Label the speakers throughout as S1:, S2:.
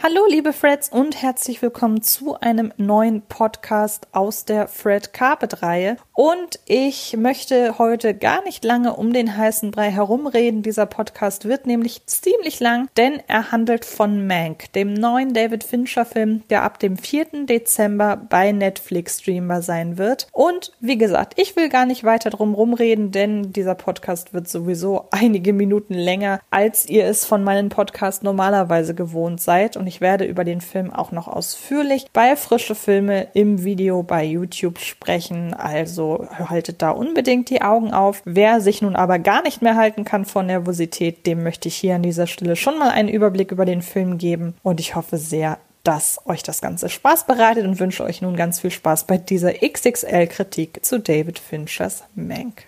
S1: Hallo liebe Freds und herzlich willkommen zu einem neuen Podcast aus der Fred Carpet Reihe. Und ich möchte heute gar nicht lange um den heißen Brei herumreden. Dieser Podcast wird nämlich ziemlich lang, denn er handelt von Mank, dem neuen David Fincher Film, der ab dem 4. Dezember bei Netflix streambar sein wird. Und wie gesagt, ich will gar nicht weiter drum rumreden, denn dieser Podcast wird sowieso einige Minuten länger, als ihr es von meinen Podcasts normalerweise gewohnt seid. Und ich werde über den Film auch noch ausführlich bei Frische Filme im Video bei YouTube sprechen. Also haltet da unbedingt die Augen auf. Wer sich nun aber gar nicht mehr halten kann vor Nervosität, dem möchte ich hier an dieser Stelle schon mal einen Überblick über den Film geben. Und ich hoffe sehr, dass euch das Ganze Spaß bereitet und wünsche euch nun ganz viel Spaß bei dieser XXL-Kritik zu David Finchers Mank.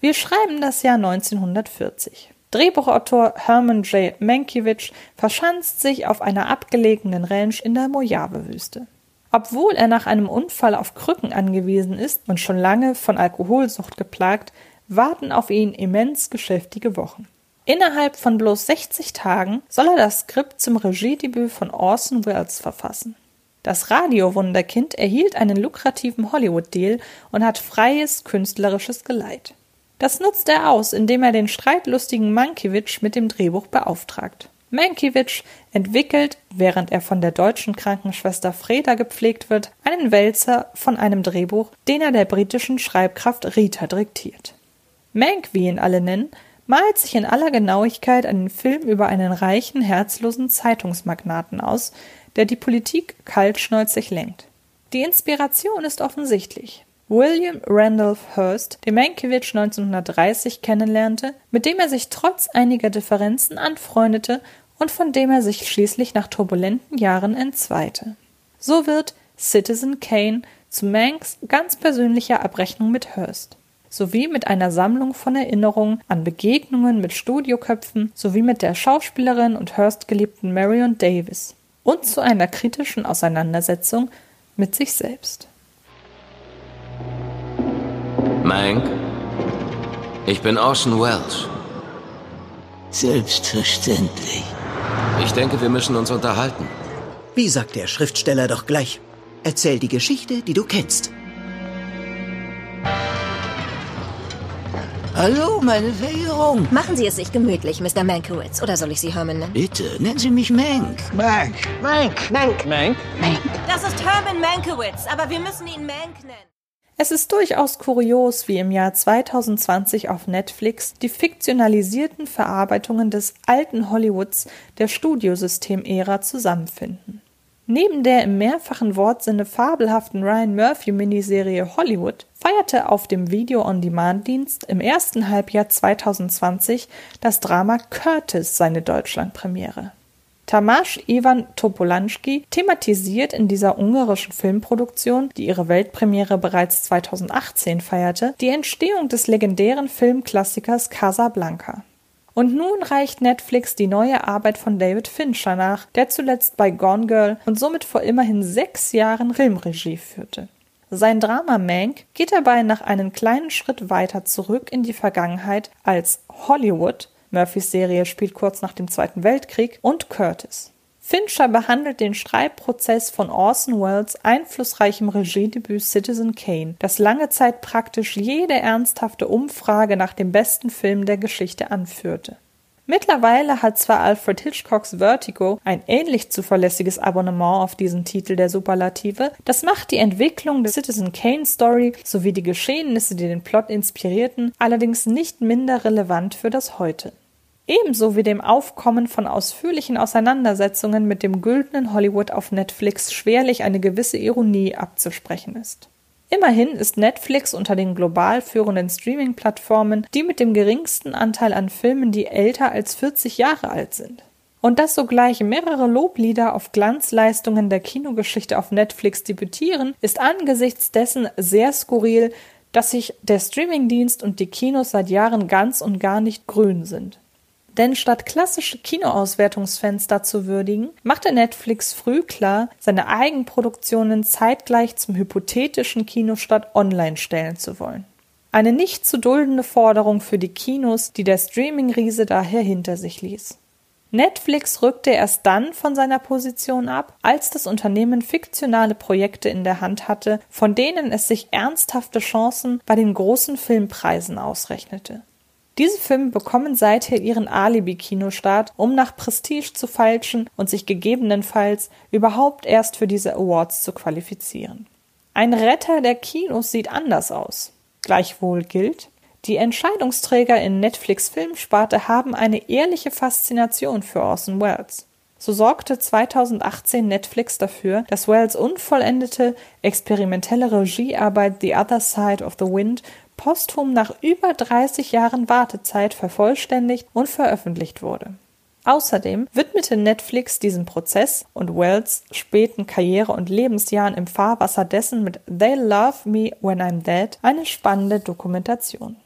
S1: Wir schreiben das Jahr 1940. Drehbuchautor Herman J. Mankiewicz verschanzt sich auf einer abgelegenen Ranch in der Mojave-Wüste. Obwohl er nach einem Unfall auf Krücken angewiesen ist und schon lange von Alkoholsucht geplagt, warten auf ihn immens geschäftige Wochen. Innerhalb von bloß 60 Tagen soll er das Skript zum Regiedebüt von Orson Welles verfassen. Das Radiowunderkind erhielt einen lukrativen Hollywood-Deal und hat freies künstlerisches Geleit. Das nutzt er aus, indem er den streitlustigen Mankiewicz mit dem Drehbuch beauftragt. Mankiewicz entwickelt, während er von der deutschen Krankenschwester Freda gepflegt wird, einen Wälzer von einem Drehbuch, den er der britischen Schreibkraft Rita diktiert. Mank, wie ihn alle nennen, malt sich in aller Genauigkeit einen Film über einen reichen, herzlosen Zeitungsmagnaten aus, der die Politik kaltschnäuzig lenkt. Die Inspiration ist offensichtlich. William Randolph Hearst, den Mankiewicz 1930 kennenlernte, mit dem er sich trotz einiger Differenzen anfreundete und von dem er sich schließlich nach turbulenten Jahren entzweite. So wird Citizen Kane zu Manks ganz persönlicher Abrechnung mit Hearst, sowie mit einer Sammlung von Erinnerungen an Begegnungen mit Studioköpfen sowie mit der Schauspielerin und Hearst geliebten Marion Davis und zu einer kritischen Auseinandersetzung mit sich selbst.
S2: Mank, ich bin Orson Welles.
S3: Selbstverständlich.
S2: Ich denke, wir müssen uns unterhalten.
S3: Wie sagt der Schriftsteller doch gleich? Erzähl die Geschichte, die du kennst. Hallo, meine Verehrung.
S4: Machen Sie es sich gemütlich, Mr. Mankiewicz. Oder soll ich Sie Herman nennen?
S3: Bitte, nennen Sie mich Mank.
S5: Mank. Mank.
S6: Mank. Mank.
S4: Mank. Das ist Herman Mankiewicz, aber wir müssen ihn Mank nennen.
S1: Es ist durchaus kurios, wie im Jahr 2020 auf Netflix die fiktionalisierten Verarbeitungen des alten Hollywoods der Studiosystem-Ära zusammenfinden. Neben der im mehrfachen Wortsinne fabelhaften Ryan Murphy-Miniserie Hollywood feierte auf dem Video-on-Demand-Dienst im ersten Halbjahr 2020 das Drama Curtis seine Deutschlandpremiere. Tamas Ivan Topolanski thematisiert in dieser ungarischen Filmproduktion, die ihre Weltpremiere bereits 2018 feierte, die Entstehung des legendären Filmklassikers Casablanca. Und nun reicht Netflix die neue Arbeit von David Fincher nach, der zuletzt bei Gone Girl und somit vor immerhin sechs Jahren Filmregie führte. Sein Drama Mank geht dabei nach einem kleinen Schritt weiter zurück in die Vergangenheit als Hollywood Murphys Serie spielt kurz nach dem Zweiten Weltkrieg, und Curtis. Fincher behandelt den Schreibprozess von Orson Welles einflussreichem Regiedebüt Citizen Kane, das lange Zeit praktisch jede ernsthafte Umfrage nach dem besten Film der Geschichte anführte. Mittlerweile hat zwar Alfred Hitchcocks Vertigo ein ähnlich zuverlässiges Abonnement auf diesen Titel der Superlative, das macht die Entwicklung der Citizen Kane Story sowie die Geschehnisse, die den Plot inspirierten, allerdings nicht minder relevant für das Heute ebenso wie dem Aufkommen von ausführlichen Auseinandersetzungen mit dem güldenen Hollywood auf Netflix schwerlich eine gewisse Ironie abzusprechen ist. Immerhin ist Netflix unter den global führenden Streaming-Plattformen die mit dem geringsten Anteil an Filmen, die älter als 40 Jahre alt sind. Und dass sogleich mehrere Loblieder auf Glanzleistungen der Kinogeschichte auf Netflix debütieren, ist angesichts dessen sehr skurril, dass sich der Streamingdienst und die Kinos seit Jahren ganz und gar nicht grün sind. Denn statt klassische Kinoauswertungsfenster zu würdigen, machte Netflix früh klar, seine Eigenproduktionen zeitgleich zum hypothetischen Kinostart online stellen zu wollen. Eine nicht zu duldende Forderung für die Kinos, die der Streaming-Riese daher hinter sich ließ. Netflix rückte erst dann von seiner Position ab, als das Unternehmen fiktionale Projekte in der Hand hatte, von denen es sich ernsthafte Chancen bei den großen Filmpreisen ausrechnete. Diese Filme bekommen seither ihren Alibi-Kinostart, um nach Prestige zu feilschen und sich gegebenenfalls überhaupt erst für diese Awards zu qualifizieren. Ein Retter der Kinos sieht anders aus. Gleichwohl gilt, die Entscheidungsträger in Netflix Filmsparte haben eine ehrliche Faszination für Orson Welles. So sorgte 2018 Netflix dafür, dass Welles unvollendete experimentelle Regiearbeit The Other Side of the Wind posthum nach über 30 Jahren Wartezeit vervollständigt und veröffentlicht wurde. Außerdem widmete Netflix diesem Prozess und Wells späten Karriere und Lebensjahren im Fahrwasser dessen mit They Love Me When I'm Dead eine spannende Dokumentation.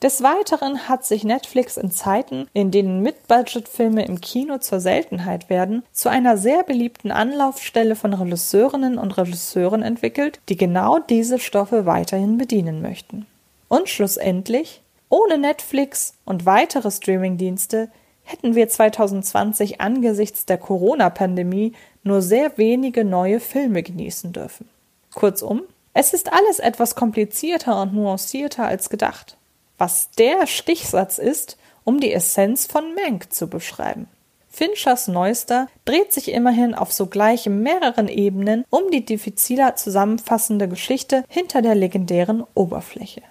S1: Des Weiteren hat sich Netflix in Zeiten, in denen Mid-Budget-Filme im Kino zur Seltenheit werden, zu einer sehr beliebten Anlaufstelle von Regisseurinnen und Regisseuren entwickelt, die genau diese Stoffe weiterhin bedienen möchten. Und schlussendlich, ohne Netflix und weitere Streamingdienste hätten wir 2020 angesichts der Corona-Pandemie nur sehr wenige neue Filme genießen dürfen. Kurzum, es ist alles etwas komplizierter und nuancierter als gedacht was der Stichsatz ist, um die Essenz von Mank zu beschreiben. Finchers Neuester dreht sich immerhin auf sogleich mehreren Ebenen um die diffiziler zusammenfassende Geschichte hinter der legendären Oberfläche.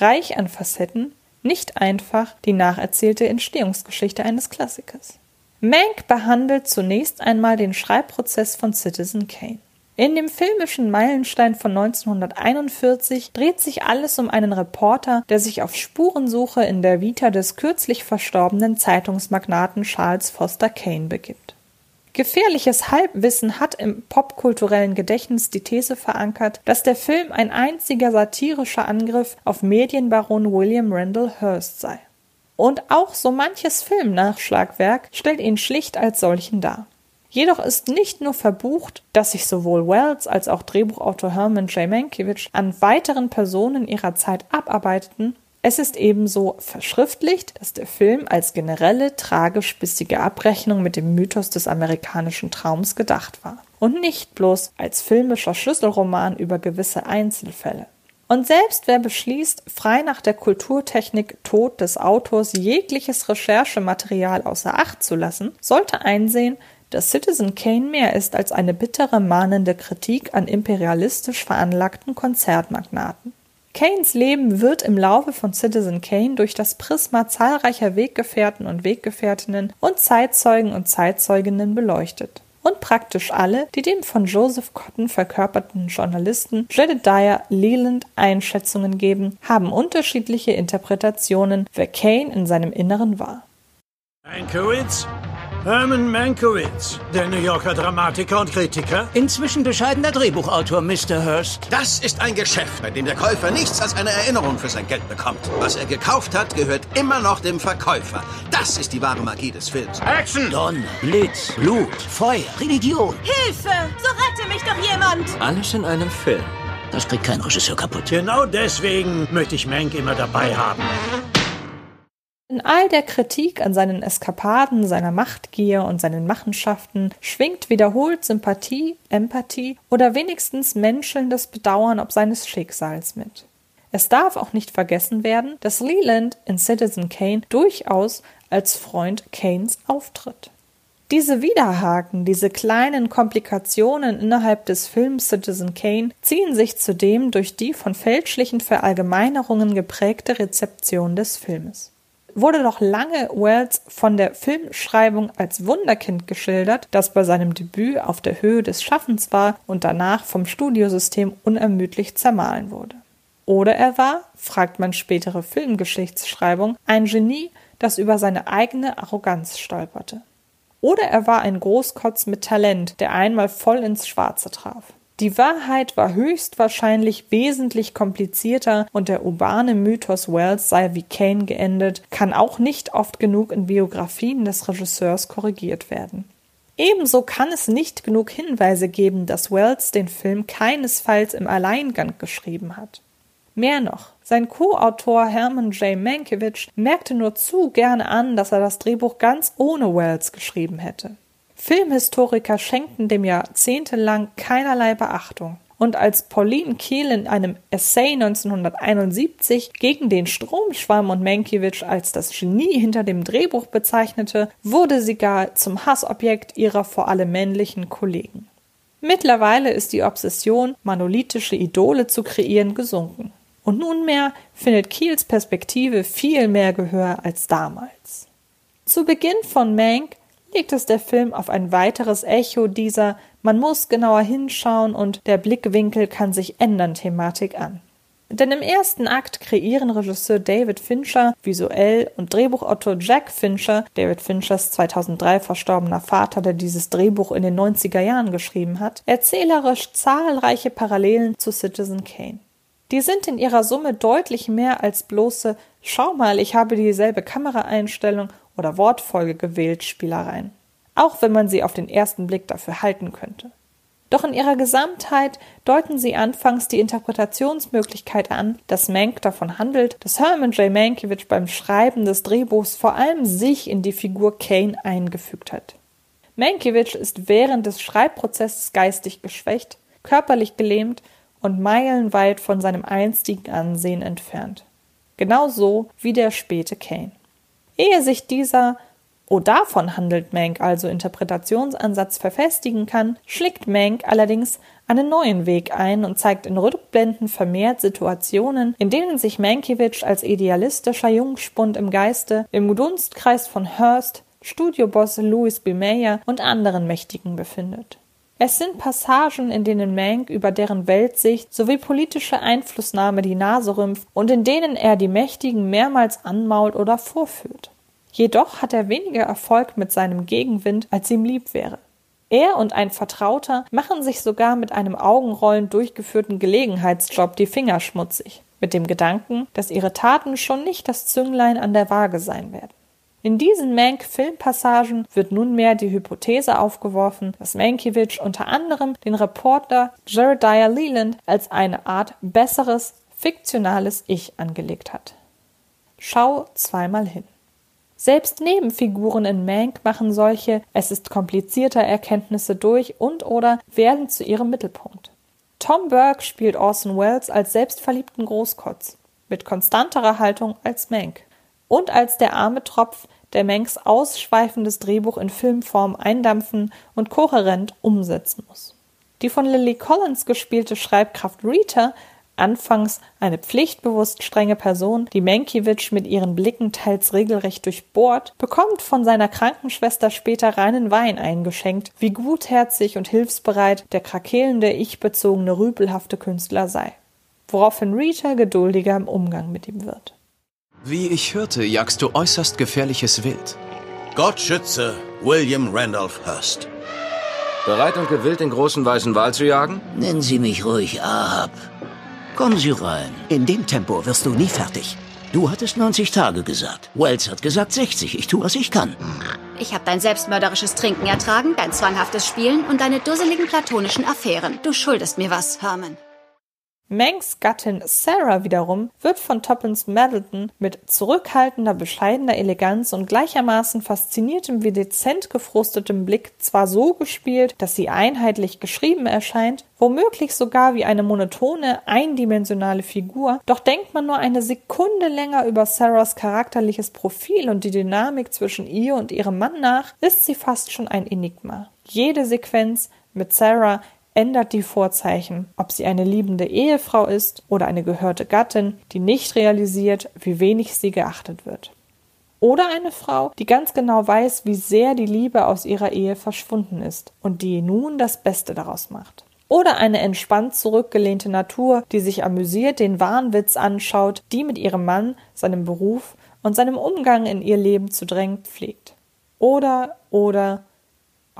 S1: Reich an Facetten, nicht einfach die nacherzählte Entstehungsgeschichte eines Klassikers. Mank behandelt zunächst einmal den Schreibprozess von Citizen Kane. In dem filmischen Meilenstein von 1941 dreht sich alles um einen Reporter, der sich auf Spurensuche in der Vita des kürzlich verstorbenen Zeitungsmagnaten Charles Foster Kane begibt. Gefährliches Halbwissen hat im popkulturellen Gedächtnis die These verankert, dass der Film ein einziger satirischer Angriff auf Medienbaron William Randall Hearst sei. Und auch so manches Filmnachschlagwerk stellt ihn schlicht als solchen dar. Jedoch ist nicht nur verbucht, dass sich sowohl Wells als auch Drehbuchautor Herman J. Mankiewicz an weiteren Personen ihrer Zeit abarbeiteten, es ist ebenso verschriftlicht, dass der Film als generelle tragisch-bissige Abrechnung mit dem Mythos des amerikanischen Traums gedacht war und nicht bloß als filmischer Schlüsselroman über gewisse Einzelfälle. Und selbst wer beschließt, frei nach der Kulturtechnik Tod des Autors jegliches Recherchematerial außer Acht zu lassen, sollte einsehen, dass Citizen Kane mehr ist als eine bittere, mahnende Kritik an imperialistisch veranlagten Konzertmagnaten. Kanes Leben wird im Laufe von Citizen Kane durch das Prisma zahlreicher Weggefährten und Weggefährtinnen und Zeitzeugen und Zeitzeuginnen beleuchtet. Und praktisch alle, die dem von Joseph Cotton verkörperten Journalisten Jedediah Leland Einschätzungen geben, haben unterschiedliche Interpretationen, wer Kane in seinem Inneren war.
S5: Mankiewicz? Herman Mankiewicz, der New Yorker Dramatiker und Kritiker.
S3: Inzwischen bescheidener Drehbuchautor, Mr. Hurst.
S6: Das ist ein Geschäft, bei dem der Käufer nichts als eine Erinnerung für sein Geld bekommt. Was er gekauft hat, gehört immer noch dem Verkäufer. Das ist die wahre Magie des Films.
S5: Action!
S3: Donner, Blitz, Blut, Feuer, Religion.
S4: Hilfe! So rette mich doch jemand!
S2: Alles in einem Film.
S3: Das kriegt kein Regisseur kaputt.
S5: Genau deswegen möchte ich Mank immer dabei haben.
S1: In all der Kritik an seinen Eskapaden, seiner Machtgier und seinen Machenschaften schwingt wiederholt Sympathie, Empathie oder wenigstens menschelndes Bedauern ob seines Schicksals mit. Es darf auch nicht vergessen werden, dass Leland in Citizen Kane durchaus als Freund Kanes auftritt. Diese Widerhaken, diese kleinen Komplikationen innerhalb des Films Citizen Kane ziehen sich zudem durch die von fälschlichen Verallgemeinerungen geprägte Rezeption des Filmes wurde noch lange Wells von der Filmschreibung als Wunderkind geschildert, das bei seinem Debüt auf der Höhe des Schaffens war und danach vom Studiosystem unermüdlich zermahlen wurde. Oder er war, fragt man spätere Filmgeschichtsschreibung, ein Genie, das über seine eigene Arroganz stolperte. Oder er war ein Großkotz mit Talent, der einmal voll ins Schwarze traf. Die Wahrheit war höchstwahrscheinlich wesentlich komplizierter und der urbane Mythos Wells sei wie Kane geendet, kann auch nicht oft genug in Biografien des Regisseurs korrigiert werden. Ebenso kann es nicht genug Hinweise geben, dass Wells den Film keinesfalls im Alleingang geschrieben hat. Mehr noch, Sein Co-Autor Herman J. Mankiewicz merkte nur zu gerne an, dass er das Drehbuch ganz ohne Wells geschrieben hätte. Filmhistoriker schenkten dem jahrzehntelang keinerlei Beachtung. Und als Pauline Kiel in einem Essay 1971 gegen den Stromschwamm und Mankiewicz als das Genie hinter dem Drehbuch bezeichnete, wurde sie gar zum Hassobjekt ihrer vor allem männlichen Kollegen. Mittlerweile ist die Obsession, monolithische Idole zu kreieren, gesunken. Und nunmehr findet Kiels Perspektive viel mehr Gehör als damals. Zu Beginn von Mank legt es der Film auf ein weiteres Echo dieser man muss genauer hinschauen und der Blickwinkel kann sich ändern Thematik an. Denn im ersten Akt kreieren Regisseur David Fincher visuell und Drehbuchautor Jack Fincher, David Finchers 2003 verstorbener Vater, der dieses Drehbuch in den 90er Jahren geschrieben hat, erzählerisch zahlreiche Parallelen zu Citizen Kane. Die sind in ihrer Summe deutlich mehr als bloße Schau mal, ich habe dieselbe Kameraeinstellung oder Wortfolge gewählt Spielereien. Auch wenn man sie auf den ersten Blick dafür halten könnte. Doch in ihrer Gesamtheit deuten sie anfangs die Interpretationsmöglichkeit an, dass Mank davon handelt, dass Herman J. Mankiewicz beim Schreiben des Drehbuchs vor allem sich in die Figur Kane eingefügt hat. Mankiewicz ist während des Schreibprozesses geistig geschwächt, körperlich gelähmt und meilenweit von seinem einstigen Ansehen entfernt. Genauso wie der späte Kane. Ehe sich dieser Oh, davon handelt Mank also Interpretationsansatz verfestigen kann, schlägt Mank allerdings einen neuen Weg ein und zeigt in Rückblenden vermehrt Situationen, in denen sich Mankiewicz als idealistischer Jungspund im Geiste im Dunstkreis von Hearst, Studioboss Louis B. Mayer und anderen Mächtigen befindet. Es sind Passagen, in denen Mank über deren Weltsicht sowie politische Einflussnahme die Nase rümpft und in denen er die Mächtigen mehrmals anmault oder vorführt. Jedoch hat er weniger Erfolg mit seinem Gegenwind, als ihm lieb wäre. Er und ein Vertrauter machen sich sogar mit einem Augenrollen durchgeführten Gelegenheitsjob die Finger schmutzig, mit dem Gedanken, dass ihre Taten schon nicht das Zünglein an der Waage sein werden. In diesen Mank-Filmpassagen wird nunmehr die Hypothese aufgeworfen, dass Mankiewicz unter anderem den Reporter Jeremiah Leland als eine Art besseres, fiktionales Ich angelegt hat. Schau zweimal hin. Selbst Nebenfiguren in Mank machen solche es ist komplizierter Erkenntnisse durch und oder werden zu ihrem Mittelpunkt. Tom Burke spielt Orson Welles als selbstverliebten Großkotz, mit konstanterer Haltung als Mank und als der arme Tropf, der Manks ausschweifendes Drehbuch in Filmform eindampfen und kohärent umsetzen muss. Die von Lily Collins gespielte Schreibkraft Rita Anfangs eine pflichtbewusst strenge Person, die Mankiewicz mit ihren Blicken teils regelrecht durchbohrt, bekommt von seiner Krankenschwester später reinen Wein eingeschenkt, wie gutherzig und hilfsbereit der krakelnde, ich-bezogene, rüpelhafte Künstler sei. Woraufhin Rita geduldiger im Umgang mit ihm wird.
S7: Wie ich hörte, jagst du äußerst gefährliches Wild.
S6: Gott schütze William Randolph Hearst.
S2: Bereit und gewillt, den großen weißen Wal zu jagen?
S8: Nennen Sie mich ruhig Ahab. Kommen Sie rein.
S3: In dem Tempo wirst du nie fertig.
S8: Du hattest 90 Tage gesagt. Wells hat gesagt 60. Ich tue, was ich kann.
S9: Ich habe dein selbstmörderisches Trinken ertragen, dein zwanghaftes Spielen und deine dusseligen platonischen Affären. Du schuldest mir was, Herman.
S1: Manks Gattin Sarah wiederum wird von Toppins Middleton mit zurückhaltender, bescheidener Eleganz und gleichermaßen fasziniertem wie dezent gefrustetem Blick zwar so gespielt, dass sie einheitlich geschrieben erscheint, womöglich sogar wie eine monotone, eindimensionale Figur, doch denkt man nur eine Sekunde länger über Sarahs charakterliches Profil und die Dynamik zwischen ihr und ihrem Mann nach, ist sie fast schon ein Enigma. Jede Sequenz mit Sarah ändert die Vorzeichen, ob sie eine liebende Ehefrau ist oder eine gehörte Gattin, die nicht realisiert, wie wenig sie geachtet wird. Oder eine Frau, die ganz genau weiß, wie sehr die Liebe aus ihrer Ehe verschwunden ist und die nun das Beste daraus macht. Oder eine entspannt zurückgelehnte Natur, die sich amüsiert den Wahnwitz anschaut, die mit ihrem Mann, seinem Beruf und seinem Umgang in ihr Leben zu drängen pflegt. Oder, oder,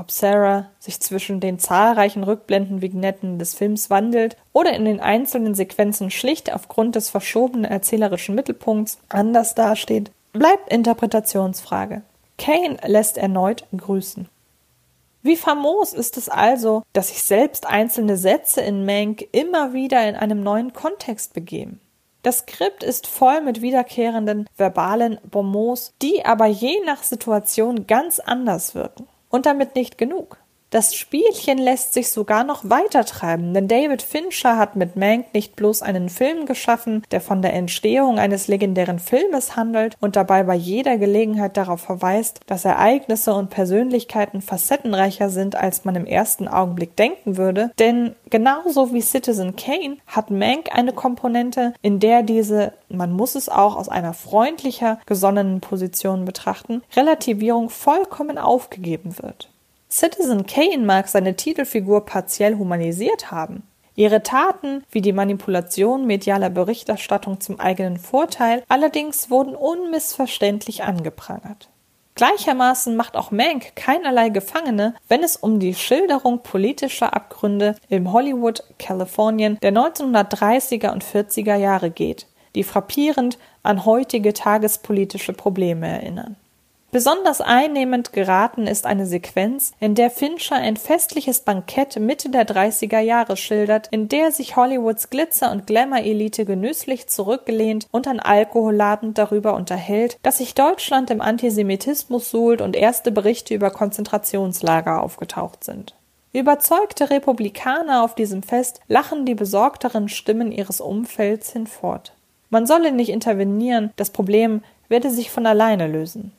S1: ob Sarah sich zwischen den zahlreichen Rückblenden-Vignetten des Films wandelt oder in den einzelnen Sequenzen schlicht aufgrund des verschobenen erzählerischen Mittelpunkts anders dasteht, bleibt Interpretationsfrage. Kane lässt erneut grüßen. Wie famos ist es also, dass sich selbst einzelne Sätze in Mank immer wieder in einem neuen Kontext begeben. Das Skript ist voll mit wiederkehrenden verbalen Bonmots, die aber je nach Situation ganz anders wirken. Und damit nicht genug. Das Spielchen lässt sich sogar noch weiter treiben, denn David Fincher hat mit Mank nicht bloß einen Film geschaffen, der von der Entstehung eines legendären Filmes handelt und dabei bei jeder Gelegenheit darauf verweist, dass Ereignisse und Persönlichkeiten facettenreicher sind, als man im ersten Augenblick denken würde, denn genauso wie Citizen Kane hat Mank eine Komponente, in der diese, man muss es auch aus einer freundlicher gesonnenen Position betrachten, Relativierung vollkommen aufgegeben wird. Citizen Kane mag seine Titelfigur partiell humanisiert haben. Ihre Taten, wie die Manipulation medialer Berichterstattung zum eigenen Vorteil, allerdings wurden unmissverständlich angeprangert. Gleichermaßen macht auch Mank keinerlei Gefangene, wenn es um die Schilderung politischer Abgründe im Hollywood, Kalifornien der 1930er und 40er Jahre geht, die frappierend an heutige tagespolitische Probleme erinnern. Besonders einnehmend geraten ist eine Sequenz, in der Fincher ein festliches Bankett Mitte der 30er Jahre schildert, in der sich Hollywoods Glitzer- und Glamour-Elite genüsslich zurückgelehnt und an Alkohol ladend darüber unterhält, dass sich Deutschland im Antisemitismus suhlt und erste Berichte über Konzentrationslager aufgetaucht sind. Überzeugte Republikaner auf diesem Fest lachen die besorgteren Stimmen ihres Umfelds hinfort. Man solle nicht intervenieren, das Problem werde sich von alleine lösen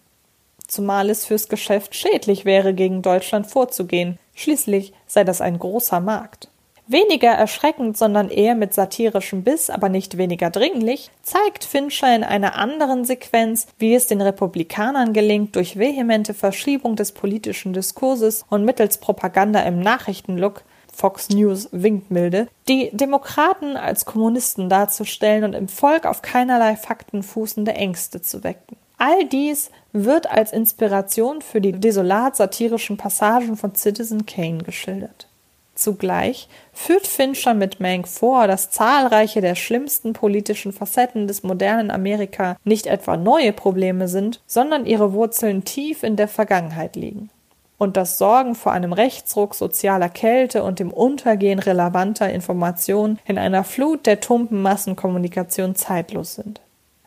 S1: zumal es fürs Geschäft schädlich wäre, gegen Deutschland vorzugehen. Schließlich sei das ein großer Markt. Weniger erschreckend, sondern eher mit satirischem Biss, aber nicht weniger dringlich, zeigt Fincher in einer anderen Sequenz, wie es den Republikanern gelingt, durch vehemente Verschiebung des politischen Diskurses und mittels Propaganda im Nachrichtenlook Fox News winkt milde, die Demokraten als Kommunisten darzustellen und im Volk auf keinerlei Fakten fußende Ängste zu wecken. All dies wird als Inspiration für die desolat-satirischen Passagen von Citizen Kane geschildert. Zugleich führt Fincher mit Mank vor, dass zahlreiche der schlimmsten politischen Facetten des modernen Amerika nicht etwa neue Probleme sind, sondern ihre Wurzeln tief in der Vergangenheit liegen. Und dass Sorgen vor einem Rechtsruck sozialer Kälte und dem Untergehen relevanter Informationen in einer Flut der tumpen Massenkommunikation zeitlos sind.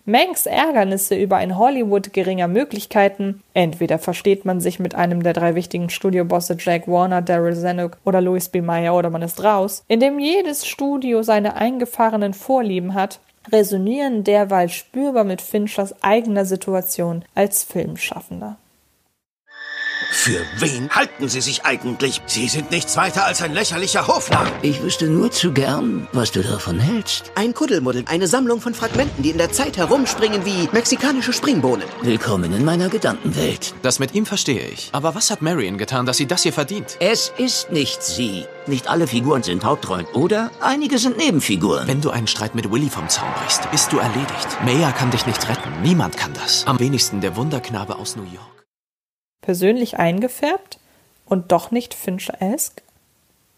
S1: Manks Ärgernisse über ein Hollywood geringer Möglichkeiten, entweder versteht man sich mit einem der drei wichtigen Studiobosse Jack Warner, Daryl Zanuck oder Louis B. Mayer oder man ist raus, in dem jedes Studio seine eingefahrenen Vorlieben hat, resonieren derweil spürbar mit Finchers eigener Situation als Filmschaffender.
S6: Für wen halten Sie sich eigentlich? Sie sind nichts weiter als ein lächerlicher Hofnarr.
S8: Ich wüsste nur zu gern, was du davon hältst.
S3: Ein Kuddelmuddel, eine Sammlung von Fragmenten, die in der Zeit herumspringen wie mexikanische Springbohnen.
S8: Willkommen in meiner Gedankenwelt.
S7: Das mit ihm verstehe ich. Aber was hat Marion getan, dass sie das hier verdient?
S8: Es ist nicht sie. Nicht alle Figuren sind Hauptrollen, oder? Einige sind Nebenfiguren.
S7: Wenn du einen Streit mit Willy vom Zaun brichst, bist du erledigt. Maya kann dich nicht retten. Niemand kann das. Am wenigsten der Wunderknabe aus New York
S1: persönlich eingefärbt und doch nicht Fincher-esque?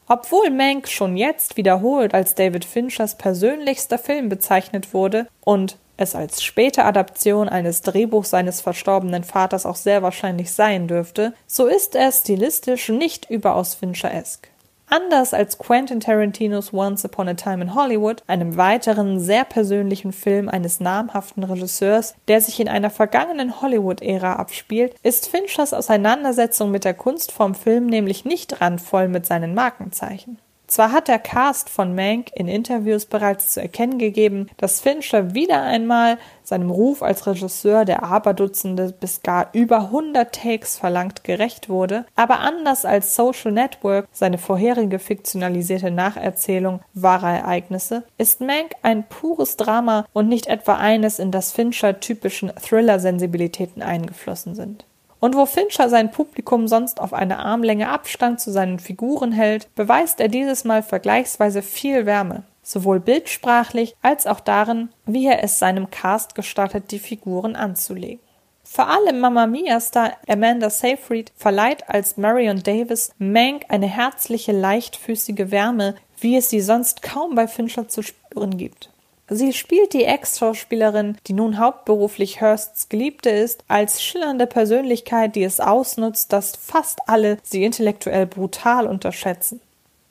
S1: Obwohl Mank schon jetzt wiederholt als David Finchers persönlichster Film bezeichnet wurde und es als späte Adaption eines Drehbuchs seines verstorbenen Vaters auch sehr wahrscheinlich sein dürfte, so ist er stilistisch nicht überaus Fincher-esque. Anders als Quentin Tarantinos Once Upon a Time in Hollywood, einem weiteren sehr persönlichen Film eines namhaften Regisseurs, der sich in einer vergangenen Hollywood-Ära abspielt, ist Finchers Auseinandersetzung mit der Kunst vom Film nämlich nicht randvoll mit seinen Markenzeichen. Zwar hat der Cast von Mank in Interviews bereits zu erkennen gegeben, dass Fincher wieder einmal seinem Ruf als Regisseur, der Aberdutzende bis gar über 100 Takes verlangt, gerecht wurde, aber anders als Social Network, seine vorherige fiktionalisierte Nacherzählung wahrer Ereignisse, ist Mank ein pures Drama und nicht etwa eines, in das Fincher typischen Thriller-Sensibilitäten eingeflossen sind. Und wo Fincher sein Publikum sonst auf eine Armlänge Abstand zu seinen Figuren hält, beweist er dieses Mal vergleichsweise viel Wärme, sowohl bildsprachlich als auch darin, wie er es seinem Cast gestattet, die Figuren anzulegen. Vor allem Mamma Mia-Star Amanda Seyfried verleiht als Marion Davis Mank eine herzliche, leichtfüßige Wärme, wie es sie sonst kaum bei Fincher zu spüren gibt. Sie spielt die Ex-Schauspielerin, die nun hauptberuflich Hursts Geliebte ist, als schillernde Persönlichkeit, die es ausnutzt, dass fast alle sie intellektuell brutal unterschätzen.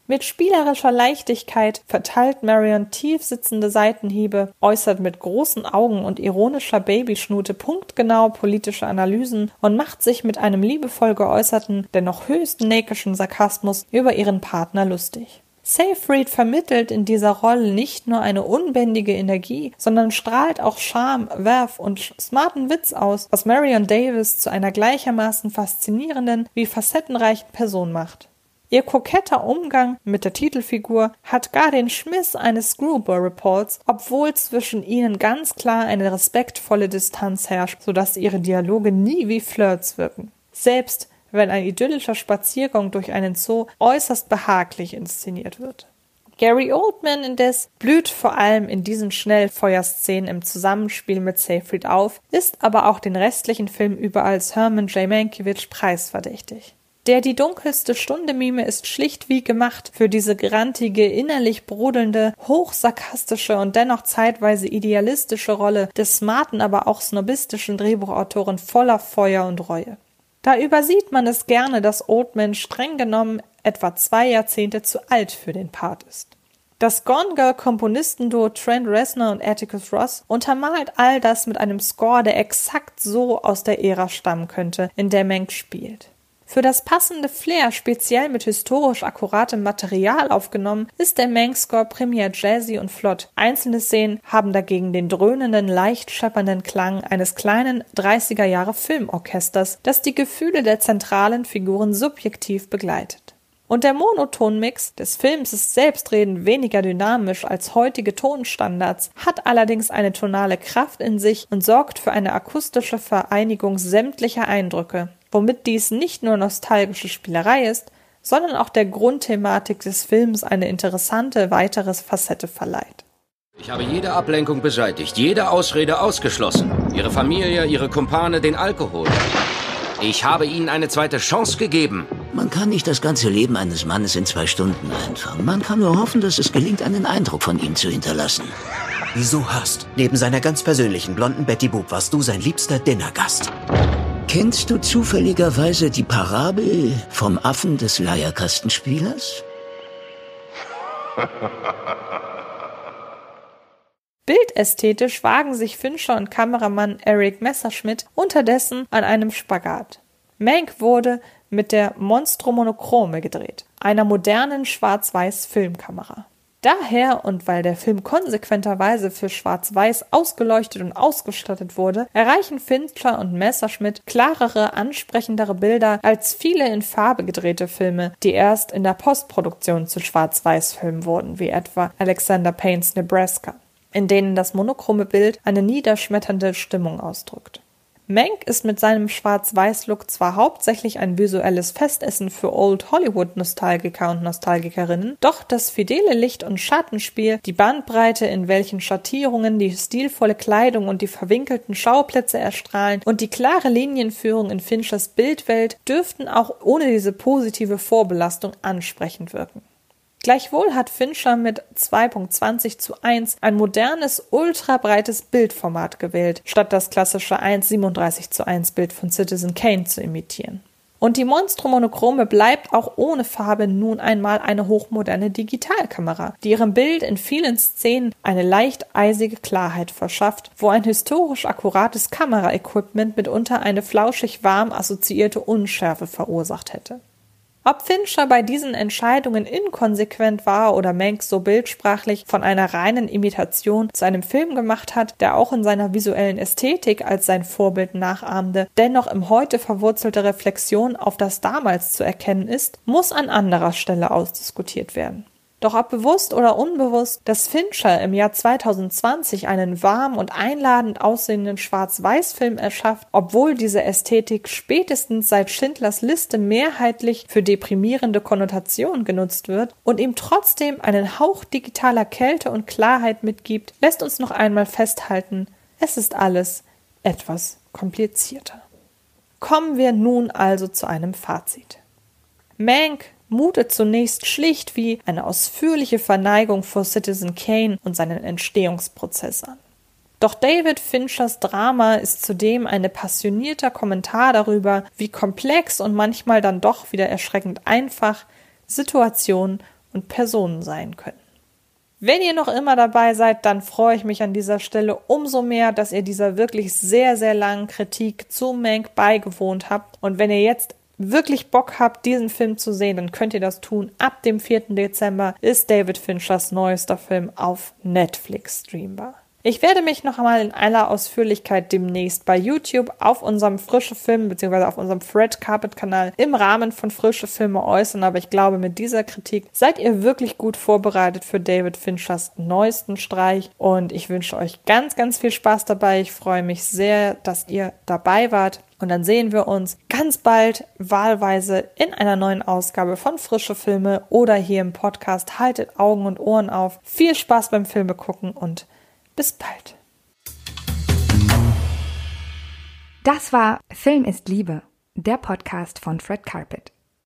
S1: Mit spielerischer Leichtigkeit verteilt Marion tief sitzende Seitenhiebe, äußert mit großen Augen und ironischer Babyschnute punktgenau politische Analysen und macht sich mit einem liebevoll geäußerten, dennoch höchst neckischen Sarkasmus über ihren Partner lustig. Seyfried vermittelt in dieser Rolle nicht nur eine unbändige Energie, sondern strahlt auch Charme, Werf und smarten Witz aus, was Marion Davis zu einer gleichermaßen faszinierenden wie facettenreichen Person macht. Ihr koketter Umgang mit der Titelfigur hat gar den Schmiss eines Screwball-Reports, obwohl zwischen ihnen ganz klar eine respektvolle Distanz herrscht, sodass ihre Dialoge nie wie Flirts wirken. Selbst wenn ein idyllischer Spaziergang durch einen Zoo äußerst behaglich inszeniert wird. Gary Oldman indes blüht vor allem in diesen Schnellfeuerszenen im Zusammenspiel mit Seyfried auf, ist aber auch den restlichen Film über als Herman J. Mankiewicz preisverdächtig. Der die dunkelste Stunde Mime ist schlicht wie gemacht für diese grantige, innerlich brodelnde, hochsarkastische und dennoch zeitweise idealistische Rolle des smarten, aber auch snobistischen Drehbuchautoren voller Feuer und Reue. Da übersieht man es gerne, dass Oldman streng genommen etwa zwei Jahrzehnte zu alt für den Part ist. Das Gone Girl Komponistenduo Trent Reznor und Atticus Ross untermalt all das mit einem Score, der exakt so aus der Ära stammen könnte, in der Mank spielt. Für das passende Flair, speziell mit historisch akkuratem Material aufgenommen, ist der Manx-Score primär jazzy und flott. Einzelne Szenen haben dagegen den dröhnenden, leicht scheppernden Klang eines kleinen 30er Jahre Filmorchesters, das die Gefühle der zentralen Figuren subjektiv begleitet. Und der Monotonmix des Films ist selbstredend weniger dynamisch als heutige Tonstandards, hat allerdings eine tonale Kraft in sich und sorgt für eine akustische Vereinigung sämtlicher Eindrücke womit dies nicht nur nostalgische Spielerei ist, sondern auch der Grundthematik des Films eine interessante weitere Facette verleiht.
S2: Ich habe jede Ablenkung beseitigt, jede Ausrede ausgeschlossen. Ihre Familie, ihre Kumpane, den Alkohol. Ich habe ihnen eine zweite Chance gegeben.
S8: Man kann nicht das ganze Leben eines Mannes in zwei Stunden einfangen. Man kann nur hoffen, dass es gelingt, einen Eindruck von ihm zu hinterlassen.
S3: Wieso hast? Neben seiner ganz persönlichen blonden Betty Boop warst du sein liebster Dinnergast.
S8: Kennst du zufälligerweise die Parabel vom Affen des Leierkastenspielers?
S1: Bildästhetisch wagen sich Fincher und Kameramann Eric Messerschmidt unterdessen an einem Spagat. Mank wurde mit der Monstro-Monochrome gedreht, einer modernen Schwarz-Weiß-Filmkamera. Daher und weil der Film konsequenterweise für Schwarz-Weiß ausgeleuchtet und ausgestattet wurde, erreichen Fincher und Messerschmidt klarere, ansprechendere Bilder als viele in Farbe gedrehte Filme, die erst in der Postproduktion zu Schwarz-Weiß-Filmen wurden, wie etwa Alexander Paynes Nebraska, in denen das monochrome Bild eine niederschmetternde Stimmung ausdrückt. Mank ist mit seinem Schwarz-Weiß-Look zwar hauptsächlich ein visuelles Festessen für Old Hollywood-Nostalgiker und Nostalgikerinnen, doch das fidele Licht- und Schattenspiel, die Bandbreite, in welchen Schattierungen die stilvolle Kleidung und die verwinkelten Schauplätze erstrahlen und die klare Linienführung in Finchers Bildwelt dürften auch ohne diese positive Vorbelastung ansprechend wirken. Gleichwohl hat Fincher mit 2.20 zu 1 ein modernes, ultrabreites Bildformat gewählt, statt das klassische 1,37 zu 1 Bild von Citizen Kane zu imitieren. Und die Monstro-Monochrome bleibt auch ohne Farbe nun einmal eine hochmoderne Digitalkamera, die ihrem Bild in vielen Szenen eine leicht eisige Klarheit verschafft, wo ein historisch akkurates Kameraequipment mitunter eine flauschig warm assoziierte Unschärfe verursacht hätte. Ob Fincher bei diesen Entscheidungen inkonsequent war oder Mank so bildsprachlich von einer reinen Imitation zu einem Film gemacht hat, der auch in seiner visuellen Ästhetik als sein Vorbild nachahmte, dennoch im heute verwurzelte Reflexion auf das damals zu erkennen ist, muss an anderer Stelle ausdiskutiert werden. Doch ob bewusst oder unbewusst, dass Fincher im Jahr 2020 einen warm und einladend aussehenden Schwarz-Weiß-Film erschafft, obwohl diese Ästhetik spätestens seit Schindlers Liste mehrheitlich für deprimierende Konnotationen genutzt wird und ihm trotzdem einen Hauch digitaler Kälte und Klarheit mitgibt, lässt uns noch einmal festhalten, es ist alles etwas komplizierter. Kommen wir nun also zu einem Fazit. Mank mutet zunächst schlicht wie eine ausführliche Verneigung vor Citizen Kane und seinen Entstehungsprozess an. Doch David Finchers Drama ist zudem ein passionierter Kommentar darüber, wie komplex und manchmal dann doch wieder erschreckend einfach Situationen und Personen sein können. Wenn ihr noch immer dabei seid, dann freue ich mich an dieser Stelle umso mehr, dass ihr dieser wirklich sehr, sehr langen Kritik zu Mank beigewohnt habt. Und wenn ihr jetzt wirklich Bock habt, diesen Film zu sehen, dann könnt ihr das tun. Ab dem 4. Dezember ist David Finchers neuester Film auf Netflix streambar. Ich werde mich noch einmal in aller Ausführlichkeit demnächst bei YouTube auf unserem Frische Film bzw. auf unserem Fred Carpet Kanal im Rahmen von Frische Filme äußern, aber ich glaube, mit dieser Kritik seid ihr wirklich gut vorbereitet für David Finchers neuesten Streich und ich wünsche euch ganz, ganz viel Spaß dabei. Ich freue mich sehr, dass ihr dabei wart. Und dann sehen wir uns ganz bald wahlweise in einer neuen Ausgabe von Frische Filme oder hier im Podcast. Haltet Augen und Ohren auf. Viel Spaß beim Filme gucken und bis bald.
S10: Das war Film ist Liebe, der Podcast von Fred Carpet.